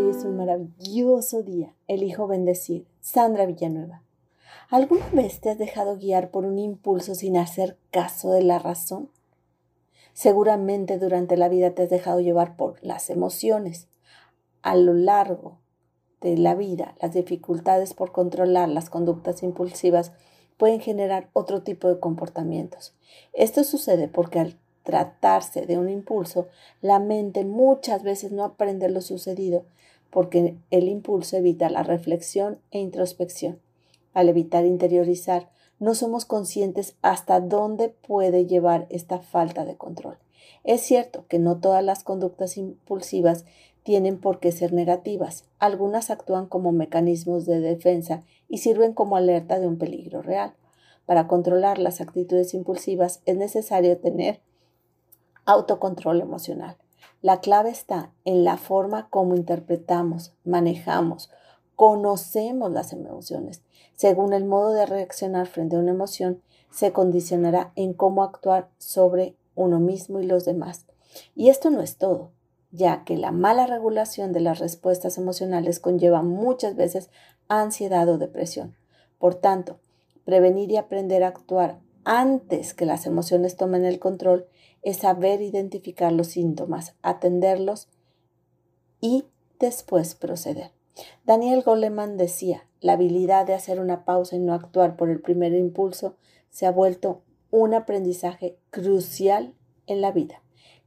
Hoy es un maravilloso día. Elijo bendecir. Sandra Villanueva. ¿Alguna vez te has dejado guiar por un impulso sin hacer caso de la razón? Seguramente durante la vida te has dejado llevar por las emociones. A lo largo de la vida, las dificultades por controlar las conductas impulsivas pueden generar otro tipo de comportamientos. Esto sucede porque al tratarse de un impulso, la mente muchas veces no aprende lo sucedido porque el impulso evita la reflexión e introspección. Al evitar interiorizar, no somos conscientes hasta dónde puede llevar esta falta de control. Es cierto que no todas las conductas impulsivas tienen por qué ser negativas. Algunas actúan como mecanismos de defensa y sirven como alerta de un peligro real. Para controlar las actitudes impulsivas es necesario tener autocontrol emocional. La clave está en la forma como interpretamos, manejamos, conocemos las emociones. Según el modo de reaccionar frente a una emoción, se condicionará en cómo actuar sobre uno mismo y los demás. Y esto no es todo, ya que la mala regulación de las respuestas emocionales conlleva muchas veces ansiedad o depresión. Por tanto, prevenir y aprender a actuar antes que las emociones tomen el control es saber identificar los síntomas, atenderlos y después proceder. Daniel Goleman decía, la habilidad de hacer una pausa y no actuar por el primer impulso se ha vuelto un aprendizaje crucial en la vida.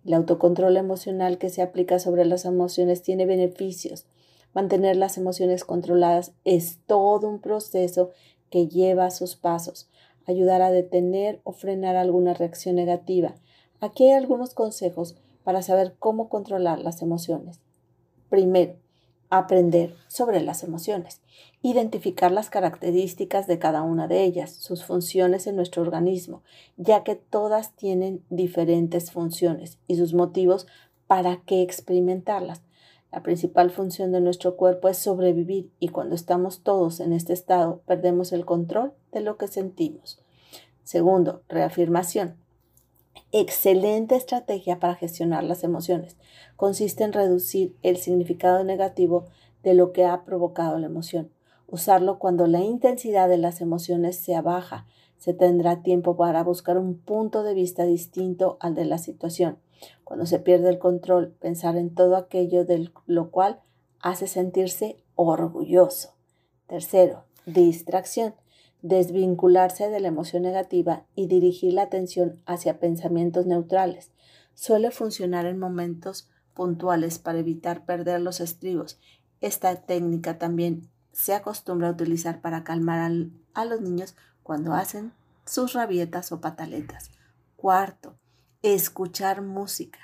El autocontrol emocional que se aplica sobre las emociones tiene beneficios. Mantener las emociones controladas es todo un proceso que lleva sus pasos. Ayudar a detener o frenar alguna reacción negativa, Aquí hay algunos consejos para saber cómo controlar las emociones. Primero, aprender sobre las emociones. Identificar las características de cada una de ellas, sus funciones en nuestro organismo, ya que todas tienen diferentes funciones y sus motivos para qué experimentarlas. La principal función de nuestro cuerpo es sobrevivir y cuando estamos todos en este estado perdemos el control de lo que sentimos. Segundo, reafirmación. Excelente estrategia para gestionar las emociones. Consiste en reducir el significado negativo de lo que ha provocado la emoción. Usarlo cuando la intensidad de las emociones sea baja. Se tendrá tiempo para buscar un punto de vista distinto al de la situación. Cuando se pierde el control, pensar en todo aquello de lo cual hace sentirse orgulloso. Tercero, distracción desvincularse de la emoción negativa y dirigir la atención hacia pensamientos neutrales. Suele funcionar en momentos puntuales para evitar perder los estribos. Esta técnica también se acostumbra a utilizar para calmar a los niños cuando hacen sus rabietas o pataletas. Cuarto, escuchar música.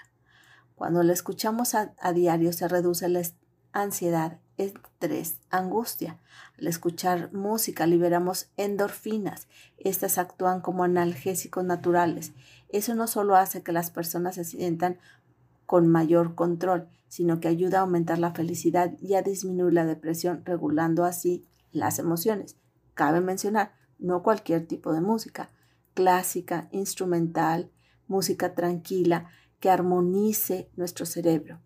Cuando la escuchamos a, diario se reduce la ansiedad estrés, angustia. Al escuchar música liberamos endorfinas. Estas actúan como analgésicos naturales. Eso no solo hace que las personas se sientan con mayor control, sino que ayuda a aumentar la felicidad y a disminuir la depresión, regulando así las emociones. Cabe mencionar, no cualquier tipo de música, clásica, instrumental, música tranquila, que armonice nuestro cerebro.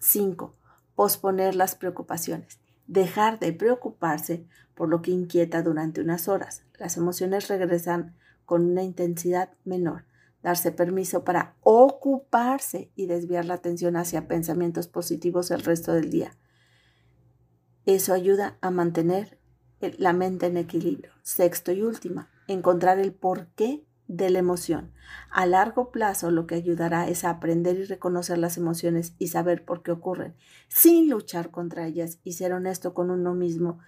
5 posponer las preocupaciones, dejar de preocuparse por lo que inquieta durante unas horas. Las emociones regresan con una intensidad menor. Darse permiso para ocuparse y desviar la atención hacia pensamientos positivos el resto del día. Eso ayuda a mantener la mente en equilibrio. Sexto y última, encontrar el por qué de la emoción. A largo plazo lo que ayudará es a aprender y reconocer las emociones y saber por qué ocurren, sin luchar contra ellas y ser honesto con uno mismo,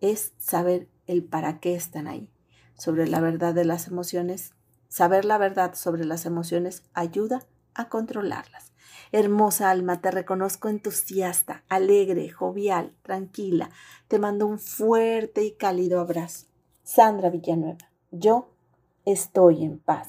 es saber el para qué están ahí. Sobre la verdad de las emociones, saber la verdad sobre las emociones ayuda a controlarlas. Hermosa alma, te reconozco entusiasta, alegre, jovial, tranquila. Te mando un fuerte y cálido abrazo. Sandra Villanueva, yo estoy en paz.